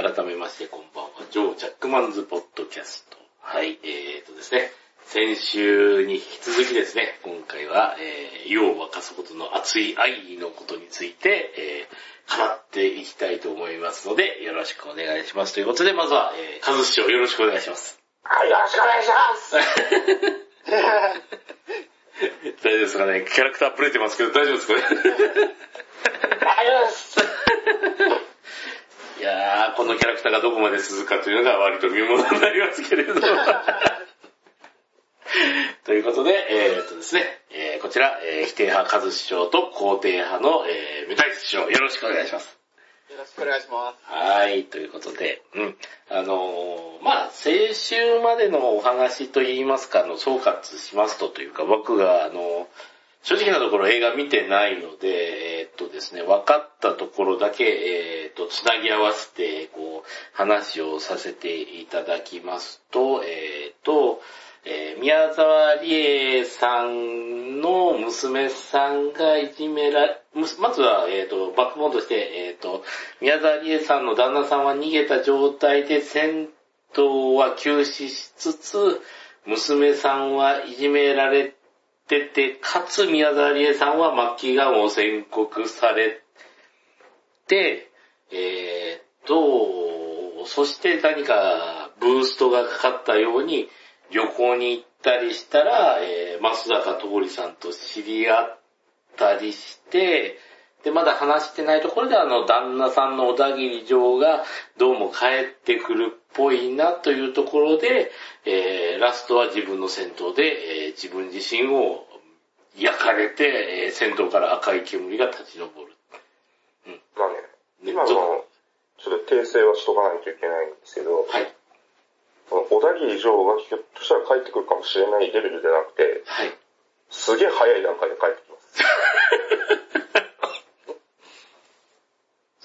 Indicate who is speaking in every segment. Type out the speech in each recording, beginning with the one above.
Speaker 1: 改めましてこんばんは、ジョー・ジャックマンズ・ポッドキャスト。はい、えーとですね、先週に引き続きですね、今回は、えー、世を沸かすことの熱い愛のことについて、えー、語っていきたいと思いますので、よろしくお願いします。ということで、まずは、えー、カズ師匠よろしくお願いします。
Speaker 2: はい、よろしくお願いします。
Speaker 1: 大丈夫ですかね？キャラクターブレてますけど大丈夫ですかね？
Speaker 2: 大丈夫です。
Speaker 1: いやー、このキャラクターがどこまで続くかというのが割と見ものになりますけれども。ということで、えー、っとですね、えーこちら、えー否定派和師匠と肯定派の、えー、メタイス師匠、よろしくお願いします。
Speaker 2: よろしくお願いします。
Speaker 1: はい、ということで、うん。あのーまあ、先週までのお話といいますか、あの、総括しますとというか、僕が、あの、正直なところ映画見てないので、えーっとですね、分かったところだけ、えーっと、つなぎ合わせて、こう、話をさせていただきますと、えーっと、えー宮沢りえさんの娘さんがいじめら、まずは、えーっと、バックボーンとして、えーっと、宮沢りえさんの旦那さんは逃げた状態で戦闘は休止しつつ、娘さんはいじめられてて、かつ宮沢りえさんは末期がんを宣告されて、えーっと、そして何かブーストがかかったように旅行に行ったりしたら、えー、松坂通りさんと知り合ったりして、で、まだ話してないところであの、旦那さんの小田切城がどうも帰ってくるっぽいなというところで、えー、ラストは自分の戦闘で、えー自分自身を焼かれて、えー戦闘から赤い煙が立ち上る。
Speaker 3: まあね、今の、ちょっと訂正はしとかないといけないんですけど、
Speaker 1: はい。
Speaker 3: 小田切城がひょっとしたら帰ってくるかもしれないレベルじゃなくて、
Speaker 1: はい。
Speaker 3: すげえ早い段階で帰ってきます。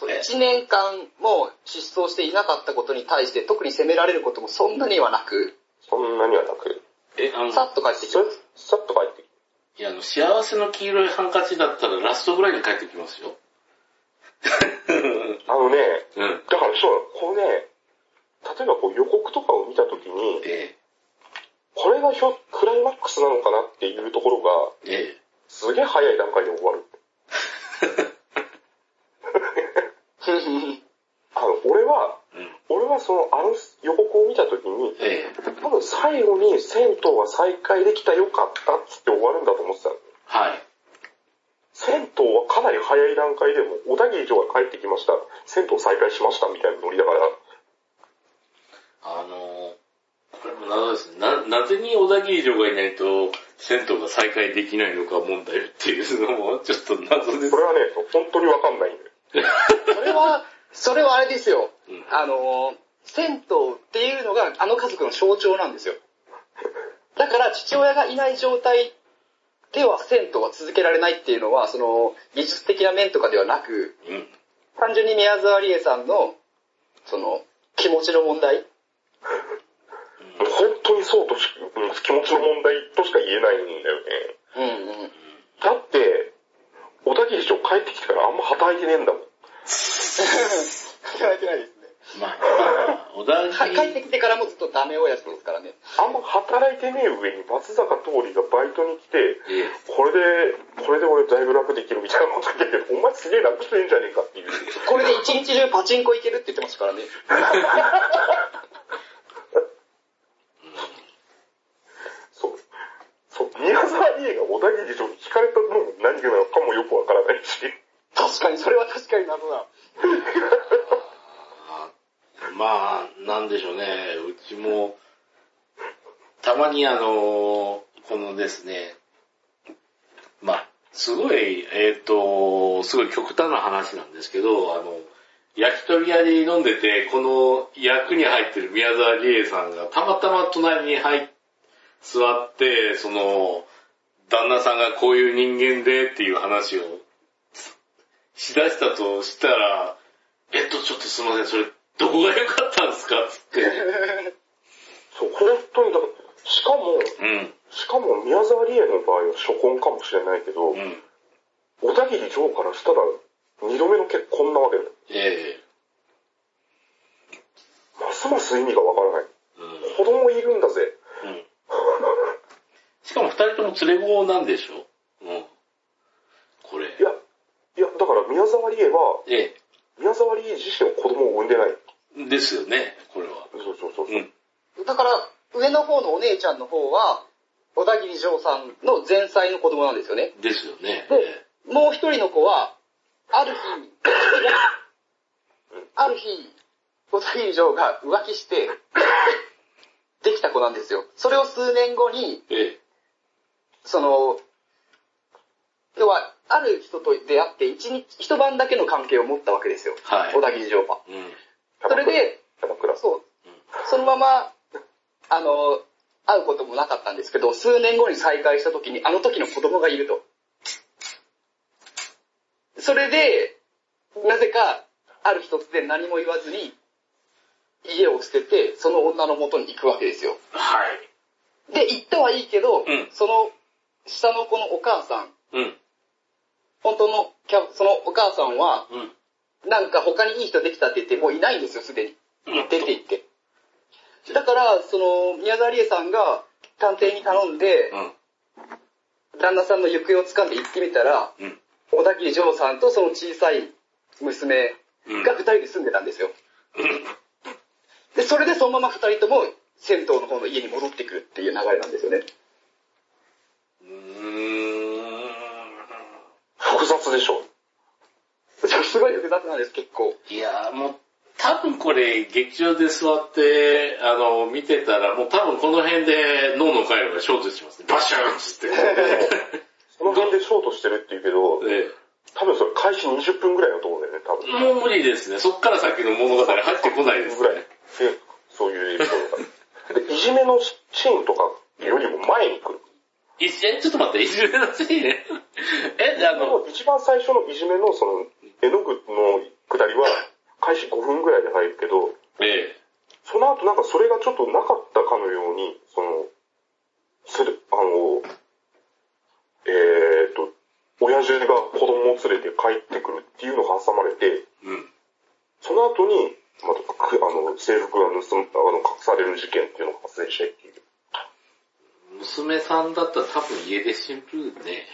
Speaker 2: そう
Speaker 1: え
Speaker 2: 1年間も失踪していなかったことに対して特に責められることもそんなにはなく、
Speaker 3: そんなにはなく、
Speaker 1: え、あの、
Speaker 2: さっと帰ってき
Speaker 3: さ
Speaker 2: ます。
Speaker 3: さっと帰ってき
Speaker 1: いや、あの、幸せの黄色いハンカチだったらラストぐらいに帰ってきますよ。
Speaker 3: あのね、
Speaker 1: うん。
Speaker 3: だからそう、これね、例えばこう予告とかを見たときに、
Speaker 1: え
Speaker 3: これがひょクライマックスなのかなっていうところが、
Speaker 1: え、え
Speaker 3: すげえ早い段階で終わる。あの、俺は、
Speaker 1: え、うん。
Speaker 3: 俺はその、あの予告を見たときに、
Speaker 1: ええ、
Speaker 3: 多分最後に銭湯が再開できたよかったっつって終わるんだと思ってたの。
Speaker 1: はい。
Speaker 3: 銭湯はかなり早い段階でも、小田切城が帰ってきました、銭湯再開しましたみたいなノリだから、
Speaker 1: あの、これも謎ですね。な、なぜに小田切城がいないと、銭湯が再開できないのか問題っていうのも、ちょっと謎です
Speaker 3: こ。れはね、本当にわかんないんだよ。
Speaker 2: それは、それはあれですよ。
Speaker 1: うん
Speaker 2: あの、銭湯っていうのがあの家族の象徴なんですよ。だから父親がいない状態では銭湯は続けられないっていうのは、その技術的な面とかではなく、
Speaker 1: うん。
Speaker 2: 単純に宮沢りえさんの、その、気持ちの問題
Speaker 3: 本当にそうとし、うん気持ちの問題としか言えないんだよね。
Speaker 2: うんうん。
Speaker 3: だって、小田切城帰ってきてからあんま働いてねえんだもん。
Speaker 2: 働いてないですね。
Speaker 1: まあ、まあ、小田
Speaker 2: は帰って
Speaker 1: 切
Speaker 2: きてからもずっとダメ親父ですからね。
Speaker 3: あんま働いてねえ上に松坂桃李がバイトに来て、
Speaker 1: ええ
Speaker 3: これで、これで俺だいぶ楽できるみたいなこと言ってて、お前すげえ楽してんじゃねえかっていう。
Speaker 2: これで一日中パチンコ行けるって言ってましたからね。
Speaker 3: そう。そう。宮沢りえが小田切城に聞かれたのも何がなのかもよくわからないし。
Speaker 2: 確かに、それは確かに謎だ。
Speaker 1: あ まあ、なんでしょうね。うちも、たまにあの、このですね、まあ、すごい、えっ、と、すごい極端な話なんですけど、あの、焼き鳥屋で飲んでて、この役に入ってる宮沢りえさんがたまたま隣に入っ、座って、その、旦那さんがこういう人間でっていう話をしだしたとしたら、えっと、ちょっとすいません、それ、どこが良かったんですかつって。
Speaker 3: そう、本当にだから、しかも、
Speaker 1: うん、
Speaker 3: しかも宮沢りえの場合は初婚かもしれないけど、
Speaker 1: うん。
Speaker 3: 小田切城からしたら二度目の結婚なわけだよ。
Speaker 1: ええ
Speaker 3: す意味がわからない。
Speaker 1: うん。
Speaker 3: 子供いるんだぜ。
Speaker 1: うん。しかも二人とも連れ子なんでしょ？うん。これ。
Speaker 3: いや、いや、だから宮沢りえは、
Speaker 1: え
Speaker 3: 宮沢りえ自身は子供を産んでない。
Speaker 1: え。ですよね、これは。
Speaker 3: そうそうそう。
Speaker 1: うん。
Speaker 2: だから、上の方のお姉ちゃんの方は、小田切丈さんの前妻の子供なんですよね。
Speaker 1: ですよね。
Speaker 2: でもう一人の子は、ある日、ある日、小田切丈が浮気して、できた子なんですよ。それを数年後に、
Speaker 1: ええ。
Speaker 2: その、要は、ある人と出会って一日、一晩だけの関係を持ったわけですよ。
Speaker 1: はい
Speaker 2: 小田切丈は。
Speaker 1: うん。
Speaker 2: それで。そう、そのまま、あの、会うこともなかったんですけど、数年後に再会した時に、あの時の子供がいると。それで、なぜか、ある一つで何も言わずに、家を捨てて、その女の元に行くわけですよ。
Speaker 1: はい。
Speaker 2: で、行ったはいいけど、
Speaker 1: ん
Speaker 2: その、下の子のお母さん、
Speaker 1: うん。
Speaker 2: 本当のキャ、そのお母さんは、
Speaker 1: うん。
Speaker 2: なんか他にいい人できたって言って、もういないんですよ、すでに。
Speaker 1: うん
Speaker 2: 出て行って。だから、その、宮沢りえさんが探偵に頼んで、
Speaker 1: うん。
Speaker 2: 旦那さんの行方を掴んで行ってみたら、
Speaker 1: うん。
Speaker 2: 小田切丈さんとその小さい娘
Speaker 1: うん。
Speaker 2: が二人で住んでたんですよ。で、それでそのまま二人とも銭湯の方の家に戻ってくるっていう流れなんですよね。
Speaker 3: 複雑でしょ。
Speaker 2: すごい複雑なんです、結構。
Speaker 1: いやーもう、多分これ、劇場で座って、あの、見てたら、もう多分この辺で脳の回路がショートしますね。バシューンっつって。
Speaker 3: その辺でショートしてるって言うけど、
Speaker 1: え
Speaker 3: 多分それ開始20分ぐらいのところだよね、多
Speaker 1: え
Speaker 3: 分。
Speaker 1: もう無理ですね。そっから先の物語入ってこないです
Speaker 3: ぐらいそういうエピソードが。で、いじめのシーンとかよりも前に来る。
Speaker 1: いえ、ちょっと待って、いじめのせいね。え、であの、
Speaker 3: 一番最初のいじめのその、絵の具の下りは、開始5分ぐらいで入るけど、
Speaker 1: え
Speaker 3: その後なんかそれがちょっとなかったかのように、その、それ、あの、えーと、親父が子供を連れて帰ってくるっていうのが挟まれて、
Speaker 1: えうん。
Speaker 3: その後に、また、くあの、制服が盗む、あの、隠される事件っていうのが発生してっていう。
Speaker 1: 娘さんだったら多分家出シンプルね。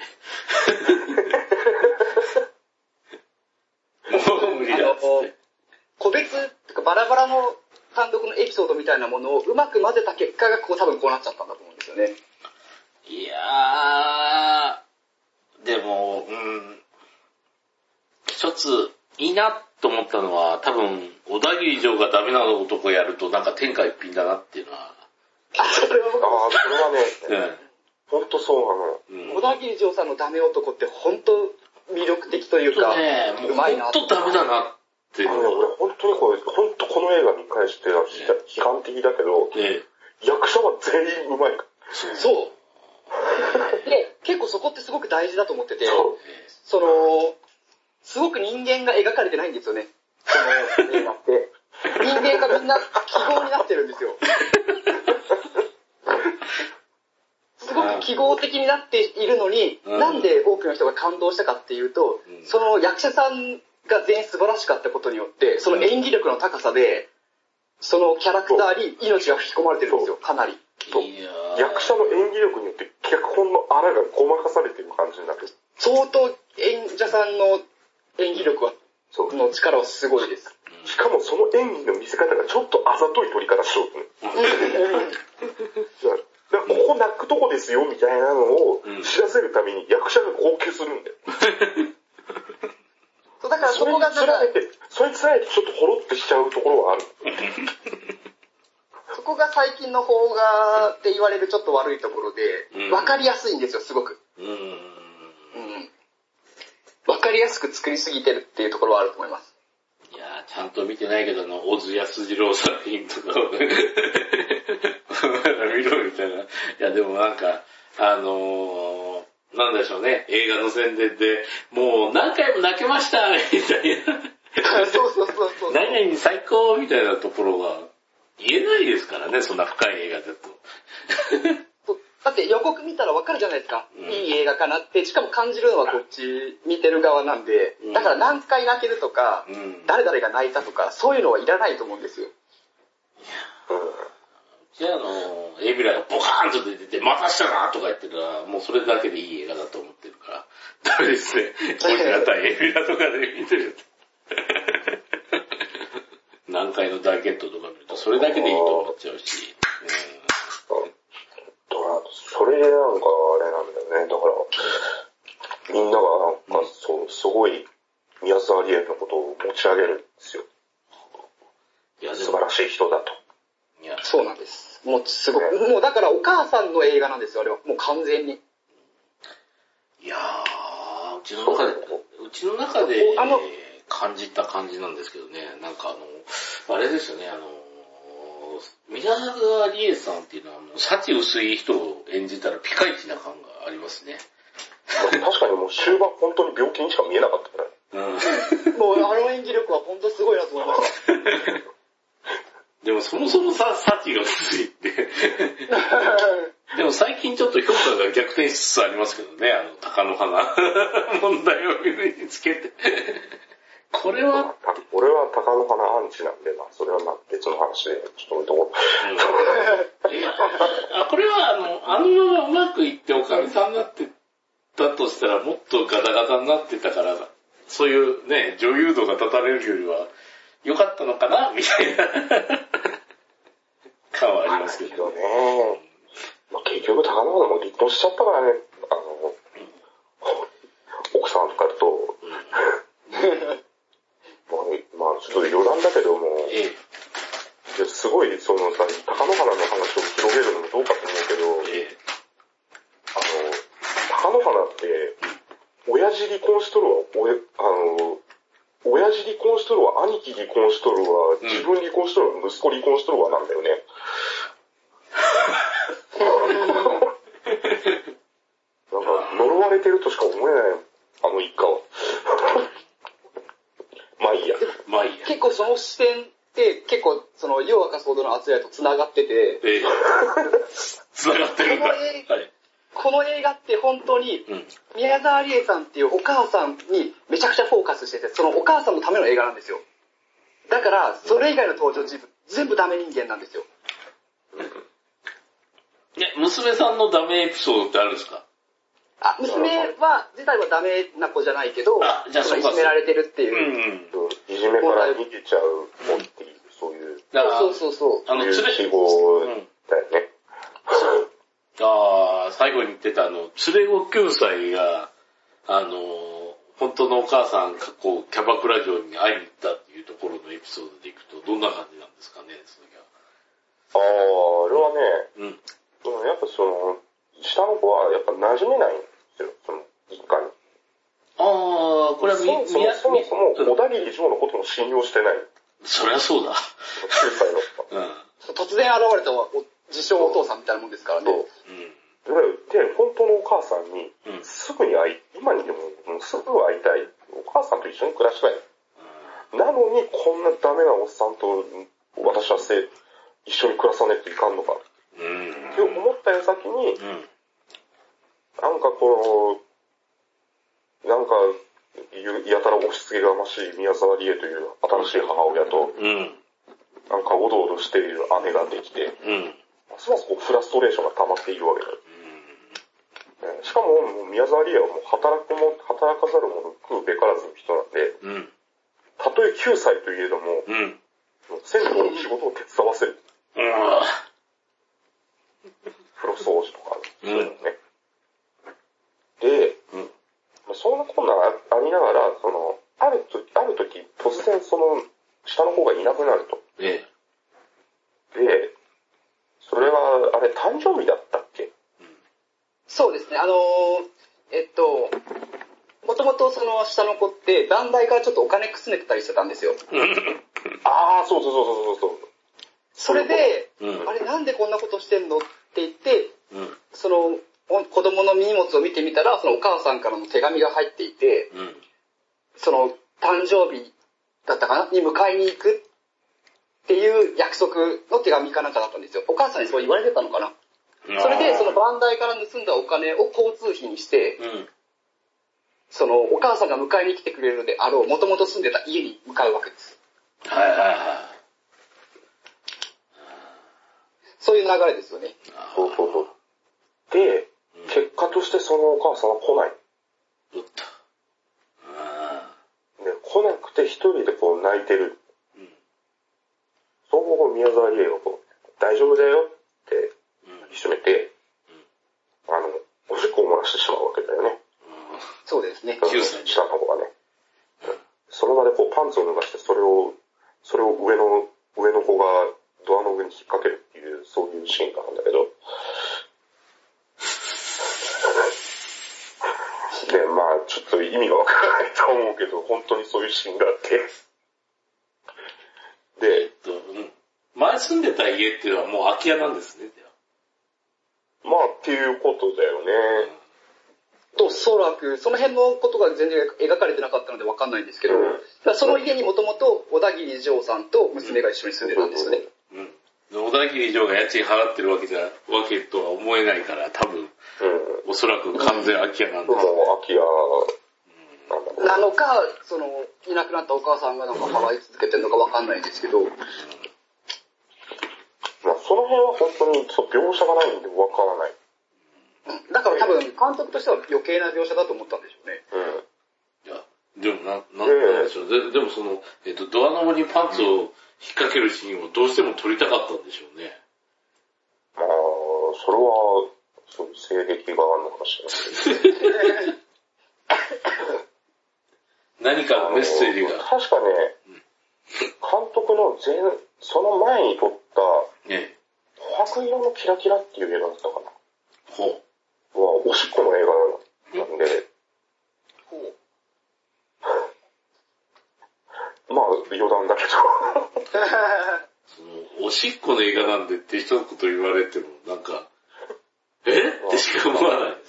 Speaker 1: もう無理だっつって。
Speaker 2: 個別かバラバラの単独のエピソードみたいなものをうまく混ぜた結果がこう多分こうなっちゃったんだと思うんですよね。
Speaker 1: いやー、でも、うん、一ついいなと思ったのは、多分、小田切城がダメな男やるとなんか天下一品だなっていうのは、
Speaker 2: あ、それは僕
Speaker 3: ああ、それはね、
Speaker 1: う
Speaker 3: ほんとそうなの。
Speaker 2: 小田切丈さんのダメ男って本当魅力的というか、
Speaker 1: ね、もう
Speaker 2: うまいな
Speaker 1: ほんとダメだなっていう
Speaker 3: あのね、
Speaker 1: のは。
Speaker 3: 俺本当にこれ、本当この映画見返して批判的だけど、
Speaker 1: ええ
Speaker 3: 役者は全員うまい。
Speaker 2: そう。で、結構そこってすごく大事だと思ってて。
Speaker 3: そ
Speaker 2: の、すごく人間が描かれてないんですよね。その映画って。人間がみんな記号になってるんですよ。すごく記号的になっているのに、
Speaker 1: うん。
Speaker 2: なんで多くの人が感動したかっていうと、
Speaker 1: うん。
Speaker 2: その役者さんが全員素晴らしかったことによって、その演技力の高さで、そのキャラクターに命が吹き込まれてるんですよ、かなり。
Speaker 3: 役者の演技力によって脚本のあらがごまかされてる感じになる。
Speaker 2: 相当演者さんの演技力は、
Speaker 3: そう。
Speaker 2: の力はすごいです。
Speaker 3: しかもその演技の見せ方がちょっとあざとい撮り方しようとね。ここ泣くとこですよみたいなのを
Speaker 1: うん
Speaker 3: 知らせるために役者が号泣するんだよ。
Speaker 2: そうだからそこがなんか
Speaker 3: て、それにつられてちょっとほろってしちゃうところはある。
Speaker 2: そこが最近の邦画って言われるちょっと悪いところで
Speaker 1: うん、
Speaker 2: わかりやすいんですよ、すごく。
Speaker 1: うん。
Speaker 2: うん。わかりやすく作りすぎてるっていうところはあると思います。
Speaker 1: いやー、ちゃんと見てないけど、あの、小津安二郎作品とかをね、見ろみたいな。いや、でもなんか、あのー、なんでしょうね、映画の宣伝で、もう何回も泣けましたみたいな。
Speaker 2: そうそうそうそう。
Speaker 1: 何々最高みたいなところは言えないですからね、そんな深い映画だと。
Speaker 2: だって予告見たらわかるじゃないですか。
Speaker 1: うん
Speaker 2: いい映画かなって、しかも感じるのはこっち見てる側なんで
Speaker 1: うん、
Speaker 2: だから何回泣けるとか、
Speaker 1: うん。
Speaker 2: 誰々が泣いたとか、そういうのはいらないと思うんですよ。
Speaker 1: じゃあ、あの、エビラがボカーンと出てて、またしたなとか言ってたら、もうそれだけでいい映画だと思ってるから、ダメですね。ゴジラ対エビラとかで見てると。南海の大決闘とか見ると、それだけでいいと思っちゃうし。
Speaker 3: だから、それでなんかあれなんだよね。だから、みんながなんかそう、すごい宮沢りえのことを持ち上げるんですよ。
Speaker 1: うん、いや、
Speaker 3: 素晴、らしい人だと。
Speaker 1: いや、
Speaker 2: そうなんです。もうすごく、もうだからお母さんの映画なんですよ、あれは。もう完全に。
Speaker 1: いやー、うちの中で、うちの中で
Speaker 2: おあの
Speaker 1: 感じた感じなんですけどね、なんかあの、あれですよね、あの、宮沢りえさんっていうのは、あの幸薄い人を演じたらピカイチな感がありますね。
Speaker 3: 確かにもう終盤本当に病気にしか見えなかったね。
Speaker 1: うん。
Speaker 2: もうあの演技力は本当すごいなと思いました。
Speaker 1: でもそもそもさ、幸が薄いって。でも最近ちょっと評価が逆転しつつありますけどね、あの、鷹の花 問題を見つけて。これは、
Speaker 3: た俺は鷹の花アンチなんで、まあそれはまあ別の話で、ちょっとど。う
Speaker 1: あこれはあの、あのままうまくいっておかみさんになってたとしたらもっとガタガタになってたから、そういうね、女優度が立たれるよりは良かったのかなみたいな。感はありますけど。
Speaker 3: ね。まあ結局鷹の花も離婚しちゃったからね、あの、奥さんとかと、まあ、まあちょっと余談だけども、
Speaker 1: ええ、
Speaker 3: ですごいそのさ、鷹の花の話を広げるのもどうかと思うけど、
Speaker 1: ええ、
Speaker 3: あの、鷹の花って、親父離婚しとるわ、おやあの、親父離婚しとるわ、兄貴離婚しとるわ、
Speaker 1: ん
Speaker 3: 自分離婚しとるわ、息子離婚しとるわなんだよね。なんか、呪われてるとしか思えない、あの一家は。まあいいや。
Speaker 1: まあいいや。
Speaker 2: 結構その視点って結構その、夜明かすほどの熱い愛と繋がってて、
Speaker 1: ええ、繋がってるんだ。
Speaker 2: この映画
Speaker 1: はい。
Speaker 2: この映画って本当に
Speaker 1: うん。
Speaker 2: 宮沢りえさんっていうお母さんにめちゃくちゃフォーカスしてて、そのお母さんのための映画なんですよ。だから、それ以外の登場人物、全部ダメ人間なんですよ。
Speaker 1: ね、娘さんのダメエピソードってあるんですか？
Speaker 2: あ、娘は、自体はダメな子じゃないけど、
Speaker 1: あじゃあ
Speaker 2: いじめられてるって
Speaker 1: う
Speaker 2: いう。
Speaker 1: ん。
Speaker 3: いじめから逃げちゃう子っていう、そういう、
Speaker 1: だから、
Speaker 2: そうそうそう。
Speaker 1: あの、連れ、
Speaker 3: いう記号
Speaker 1: うん。
Speaker 3: だよね。
Speaker 1: ああ、最後に言ってたあの、連れ子9歳が、あの、本当のお母さんがこう、キャバクラ嬢に会いに行ったっていうところのエピソードでいくと、どんな感じなんですかね、それが。
Speaker 3: ああ、あれはね、
Speaker 1: うん。
Speaker 3: やっぱその、下の子はやっぱ馴染めないんですよ、その一家に。
Speaker 1: ああ、これはみ、
Speaker 3: そも、そも、小田切城のことも信用してない。
Speaker 1: そりゃそうだ。
Speaker 3: 9歳の。
Speaker 1: うん。
Speaker 2: 突然現れた自称お父さんみたいなもんですからね。
Speaker 3: そう。で、本当のお母さんに。すぐに会い、今にでもすぐ会いたい。お母さんと一緒に暮らしたい。なのにこんなダメなおっさんと私はせ一緒に暮らさないといかんのか。
Speaker 1: うん。
Speaker 3: って思った矢先に、
Speaker 1: うん。
Speaker 3: なんかこう、なんか、やたら押し付けがましい宮沢りえという新しい母親と、
Speaker 1: うん。
Speaker 3: なんかおどおどしている姉ができて、
Speaker 1: うん。
Speaker 3: ますますこうフラストレーションが溜まっているわけだよ。ねしかも、宮沢りえはもう働くも、働かざる者食うべからずの人なんで、
Speaker 1: うん。
Speaker 3: たとえ9歳といえども、
Speaker 1: うん。
Speaker 3: 銭湯の仕事を手伝わせる。
Speaker 1: うん。
Speaker 3: 風呂掃除とか、
Speaker 1: うん
Speaker 3: そういうのね。で、そんなこんなあありながら、その、あるとある時、突然その、下の子がいなくなると。
Speaker 1: ええ。
Speaker 3: で、それは、あれ、誕生日だったっけ？
Speaker 2: そうですね、あのーえっと、もともとその下の子って、団体からちょっとお金くすねてたりしてたんですよ。
Speaker 3: ああ、そうそうそうそうそう。
Speaker 2: それで、
Speaker 1: うん。
Speaker 2: あれなんでこんなことしてんの？って言って、
Speaker 1: うん。
Speaker 2: その、お子供の荷物を見てみたら、そのお母さんからの手紙が入っていて、
Speaker 1: うん。
Speaker 2: その、誕生日だったかな？に迎えに行くっていう約束の手紙かなんかだったんですよ。お母さんにそう言われてたのかな？それで、そのバンダイから盗んだお金を交通費にして、
Speaker 1: うん。
Speaker 2: その、お母さんが迎えに来てくれるであろう、もともと住んでた家に向かうわけです。
Speaker 1: はいはいはい。
Speaker 2: 流れですよね。
Speaker 1: あ
Speaker 3: そうそうそう。で、結果としてそのお母さんは来ない。
Speaker 1: おっと。あ
Speaker 3: で、来なくて一人でこう泣いてる。
Speaker 1: ーうん。
Speaker 3: その後宮沢りえがこう、大丈夫だよって
Speaker 1: うん。
Speaker 3: 一緒めて、あの、おしっこを漏らしてしまうわけだよね。
Speaker 2: そうですね。
Speaker 1: 9歳
Speaker 3: 下の子がね。その場でこうパンツを脱がして、それを、それを上の、上の子がドアの上に引っ掛けるっていう、そういうシーンがあるんだけど。で、まあちょっと意味がわからないと思うけど、本当にそういうシーンがあって。で、
Speaker 1: えっと、うん。前住んでた家っていうのはもう空き家なんですね。
Speaker 3: まあっていうことだよね。
Speaker 2: と、そらく、その辺のことが全然描かれてなかったのでわかんないんですけど、
Speaker 3: うん
Speaker 2: その家にもともと小田切丈さんと娘が一緒に住んでたんですよね。
Speaker 1: うん。小田切城が家賃払ってるわけじゃ、わけとは思えないから、多分、
Speaker 3: うん。
Speaker 1: おそらく完全空き家なんです。
Speaker 3: もう空き家な
Speaker 2: のか、その、いなくなったお母さんがなんか払い続けてるのかわかんないんですけど、
Speaker 3: まあその辺は本当にそう描写がないんでわからない。
Speaker 2: だから多分監督としては余計な描写だと思ったんでしょうね。
Speaker 3: うん。
Speaker 1: いや、でもな、な、なんでしょう。ででもその、えっと、ドアノブにパンツを引っ掛けるシーンをどうしても撮りたかったんでしょうね。
Speaker 3: まあ、それは、そういう性癖があるのかもしれないけど。
Speaker 1: 何かメッセージが。
Speaker 3: 確かね、監督の前、その前に撮った、
Speaker 1: ね、
Speaker 3: 琥珀色のキラキラっていう映画だったかな。
Speaker 1: ほう。
Speaker 3: は、おしっこの映画なんで、まあ、余談だけど。
Speaker 1: その、おしっこの映画なんでって一言言われても、なんか、え？ってしか思わない。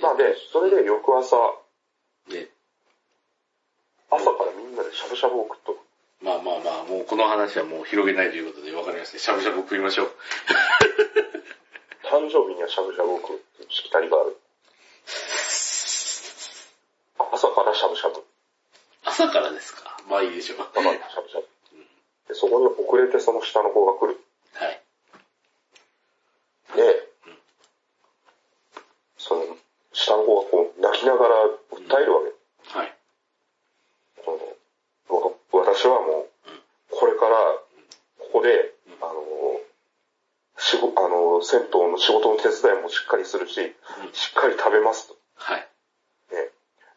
Speaker 3: まあで、それで翌朝、
Speaker 1: ね。
Speaker 3: 朝からみんなでしゃぶしゃぶを食っとる。
Speaker 1: まあまあまあ、もうこの話はもう広げないということで分かりました。しゃぶしゃぶ食いましょう。
Speaker 3: 誕生日にはしゃぶしゃぶを食うしきたりがある。朝からしゃぶしゃぶ。
Speaker 1: 朝からですかまあいいでしょう。
Speaker 3: だからしゃぶしゃぶ。で、そこに遅れてその下の子が来る。
Speaker 1: はい。
Speaker 3: で、その、下の子がこう、泣きながら訴えるわけ。
Speaker 1: はい。
Speaker 3: そのわ私はもう、これから、ここで、あの、仕事、あの、銭湯の仕事の手伝いもしっかりするし、しっかり食べますと。
Speaker 1: はい。
Speaker 3: ね、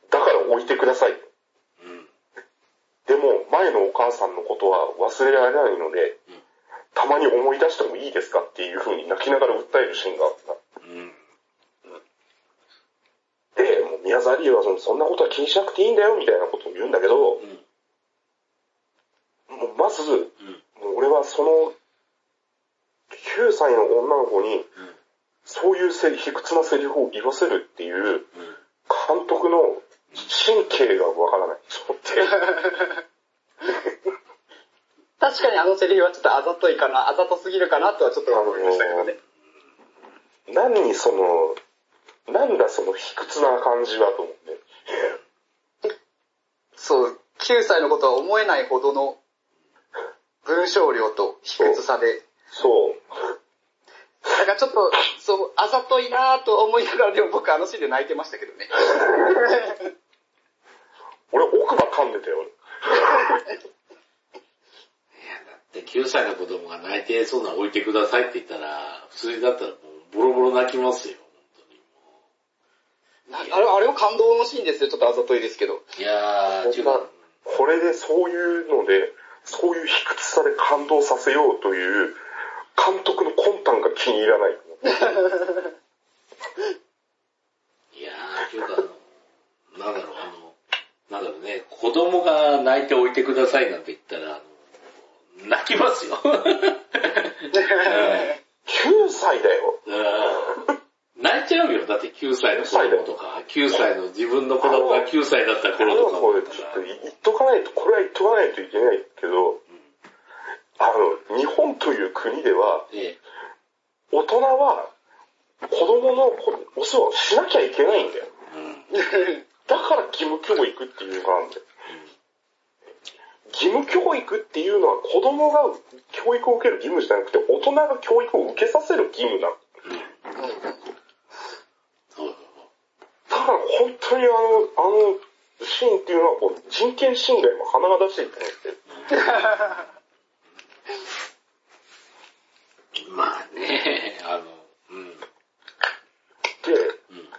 Speaker 3: だから置いてください。
Speaker 1: うん。
Speaker 3: でも、前のお母さんのことは忘れられないので、
Speaker 1: うん
Speaker 3: たまに思い出してもいいですかっていう風に泣きながら訴えるシーンがあった。
Speaker 1: うん。
Speaker 3: で、もう宮沢りえはそんなことは気にしなくていいんだよみたいなことを言うんだけど、
Speaker 1: うん。
Speaker 3: もうまず、
Speaker 1: うん。
Speaker 3: もう俺はその、9歳の女の子に、そういうせり、卑屈なセリフを言わせるっていう、
Speaker 1: うん。
Speaker 3: 監督の神経がわからない。ちょっと。
Speaker 2: 確かにあのセリフはちょっとあざといかな、あざとすぎるかなとはちょっと思いましたけどね。
Speaker 3: 何にその、なんだその卑屈な感じはと思って？
Speaker 2: そう、9歳のことは思えないほどの文章量と卑屈さで、
Speaker 3: そう。
Speaker 2: だからちょっと、そう、あざといなぁと思いながらでも僕あのシーンで泣いてましたけどね。
Speaker 3: 俺奥歯噛んでたよ。
Speaker 1: で、9歳の子供が泣いてそうなの置いてくださいって言ったら、普通だったらもうボロボロ泣きますよ、本
Speaker 2: なあれあれは感動のシーンですよ、ちょっとあざといですけど。
Speaker 1: 当に。いやー、違う。
Speaker 3: これでそういうので、そういう卑屈さで感動させようという、監督の魂胆が気に入らない。
Speaker 1: いやー、っていうかあの、なんだろう、あの、なんだろうね、子供が泣いておいてくださいなんて言ったら、泣きますよ。
Speaker 3: 9歳だよ。
Speaker 1: うん泣いちゃうよ。だって9歳の子供とか、9歳の自分の子供が9歳だった頃とか
Speaker 3: はこれちょっと言っとかないと、これは言っとかないといけないけど、あの、日本という国では、
Speaker 1: え
Speaker 3: 大人は子供のお世話をしなきゃいけないんだよ。
Speaker 1: えうん。
Speaker 3: だから義務教育っていうのがあるんだよ。義義務教育っていうのは子供が教育を受ける義務じゃなくて、大人が教育を受けさせる義務なの。だから本当にあの、あのシーンっていうのはこう人権侵害も鼻が出していと思って。
Speaker 1: まあね、あの、うん。
Speaker 3: で、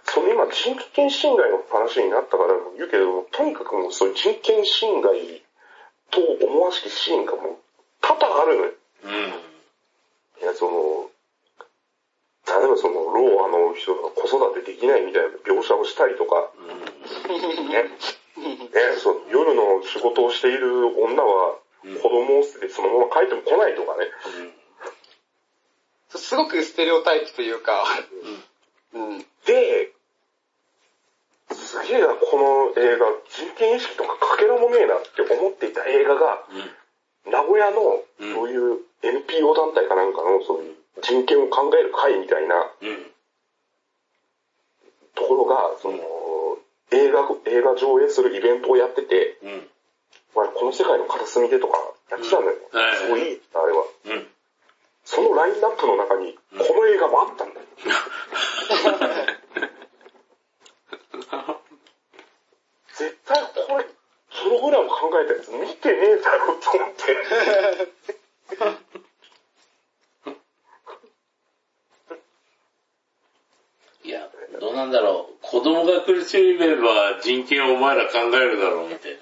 Speaker 3: その今人権侵害の話になったから言うけど、とにかくもうそういう人権侵害と思わしきシーンがもう多々あるのよ。
Speaker 1: うん。
Speaker 3: いや、その、例えばその、老婆の人が子育てできないみたいな描写をしたりとか、ね、ね、その夜の仕事をしている女は子供を捨ててそのまま帰っても来ないとかね。
Speaker 2: すごくステレオタイプというか、うん。
Speaker 3: で、すげえな、この映画、人権意識とかかけらもねえなって思っていた映画が、名古屋の、
Speaker 1: うん
Speaker 3: そういう NPO 団体かなんかの、そういう人権を考える会みたいな
Speaker 1: うん。うん。
Speaker 3: ところが、その、映画、映画上映するイベントをやってて、
Speaker 1: うん。
Speaker 3: まあ、この世界の片隅でとかやってたんだよ。すごいいい、あれは。
Speaker 1: うん。
Speaker 3: そのラインナップの中に、この映画もあったんだよ。絶対これ、プログラム考えたやつ見てねえだろと思って。
Speaker 1: いや、どうなんだろう。子供が苦しめば人権をお前ら考えるだろうみたいな。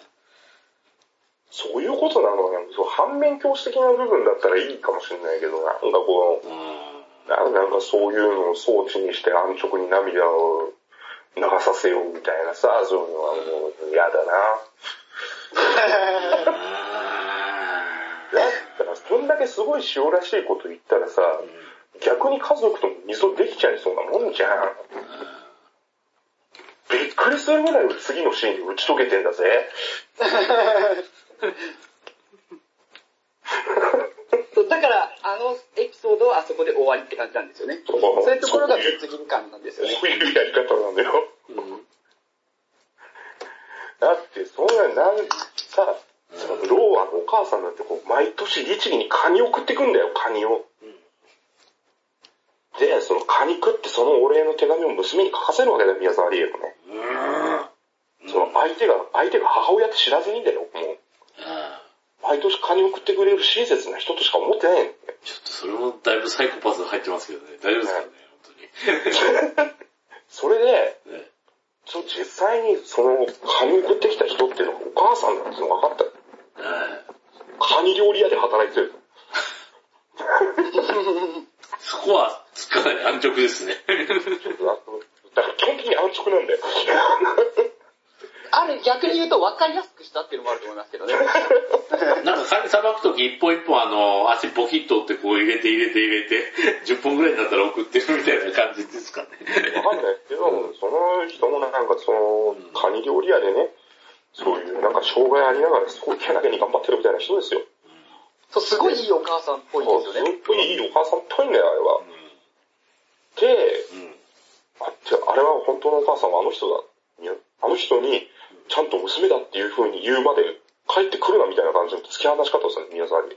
Speaker 3: そういうことなのかなそう反面教師的な部分だったらいいかもしれないけど、なんかこう、
Speaker 1: うん。
Speaker 3: ななんかそういうのを装置にして安直に涙を流させようみたいなさ、そういうのはもう嫌だな。だったら、そんだけすごい塩らしいこと言ったらさ、逆に家族とも溝できちゃいそうなもんじゃん。びっくりするぐらい次のシーンで打ち解けてんだぜ。
Speaker 2: そうだから、あのエピソードはあそこで終わりって感じなんですよね。そういうところが絶銀感なんですよね。
Speaker 3: そういうやり方なんだよ。
Speaker 1: うん。
Speaker 3: だって、そんな、なん、さ、その、ローアのお母さんだってこう、毎年律儀にカニ送ってくんだよ、カニを。で、そのカニ食ってそのお礼の手紙を娘に書かせるわけだよ、宮沢りえとね。
Speaker 1: うん。
Speaker 3: その相手が、相手が母親って知らずにだよ、もう。
Speaker 1: あ
Speaker 3: 毎年カニ送ってくれる親切な人としか思ってないんだよ。
Speaker 1: ちょっとそれもだいぶサイコパス入ってますけどね。大丈夫ですかね、本
Speaker 3: それで、
Speaker 1: 当に。ね
Speaker 3: その実際にそのカニ送ってきた人っていうのがお母さんだっていうのが分かった？
Speaker 1: はい
Speaker 3: カニ料理屋で働いてる。
Speaker 1: そこは、つかない安直ですね。
Speaker 3: だから基本的に安直なんだよ。
Speaker 2: あれ逆に言うと分かりやすくしたっていうのもあると思いますけどね。
Speaker 1: なんかカニさばくとき一本一本あの、足ポキッと折ってこう入れて入れて入れて、10本ぐらいになったら送ってるみたいな感じですかね。
Speaker 3: わかんないけど、その人もなんかその、カニ料理屋でね、そういうなんか障害ありながらすごいけなげに頑張ってるみたいな人ですよ。
Speaker 2: そう、すごいいいお母さんっぽいんですよね。
Speaker 3: すっごいいいお母さんっぽいんだよ、あれは。で、
Speaker 1: うん。
Speaker 3: あれは本当のお母さんはあの人だ。あの人に、ちゃんと娘だっていう風に言うまで帰ってくるなみたいな感じの突き放し方をする宮沢に。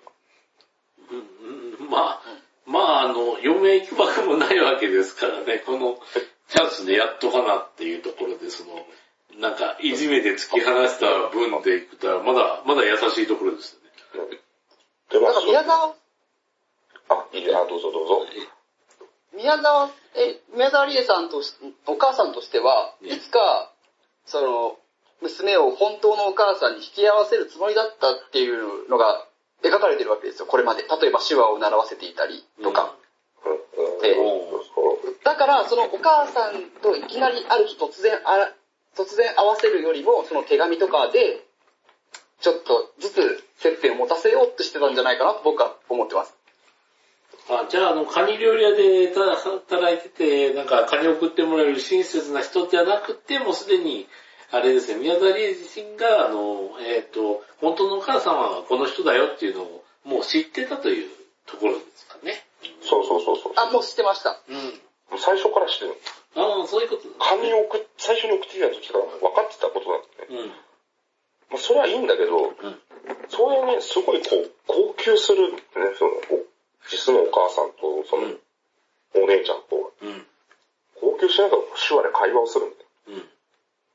Speaker 1: うんうんまあ、まああの、嫁行くばくもないわけですからね、このチャンスでやっとかなっていうところで、その、なんか、いじめで突き放した分でいくと、まだ、まだ優しいところですよね。
Speaker 3: で、まあ
Speaker 2: なんか、宮沢、
Speaker 3: あ、いいね、あ、どうぞどうぞ。
Speaker 2: 宮沢、え、宮沢りえさんとし、お母さんとしては、
Speaker 1: ね
Speaker 2: いつか、その、娘を本当のお母さんに引き合わせるつもりだったっていうのが描かれてるわけですよ、これまで。例えば手話を習わせていたりとか。でだから、そのお母さんといきなりある日突然あら、突然合わせるよりも、その手紙とかで、ちょっとずつ接点を持たせようとしてたんじゃないかなと僕は思ってます。
Speaker 1: あじゃあ、あの、カニ料理屋でた働いてて、なんか、カニ送ってもらえる親切な人じゃなくて、もうすでに、あれですね、宮沢りえ自身が、あの、えっ、と、本当のお母様はこの人だよっていうのを、もう知ってたというところですかね。
Speaker 3: そうそうそうそう。
Speaker 2: あ、もう知ってました。
Speaker 1: うん。
Speaker 3: 最初からしてる
Speaker 1: ああ、そういうこと
Speaker 3: カニを送っ、最初に送ってきた時から分かってたことなんだね。
Speaker 1: うん。
Speaker 3: まあ、それはいいんだけど、
Speaker 1: うん。
Speaker 3: それね、すごいこう、号泣するんね、その、お実のお母さんと、その、
Speaker 1: うん
Speaker 3: お姉ちゃんと、
Speaker 1: うん。
Speaker 3: 号泣しながら手話で会話をするん。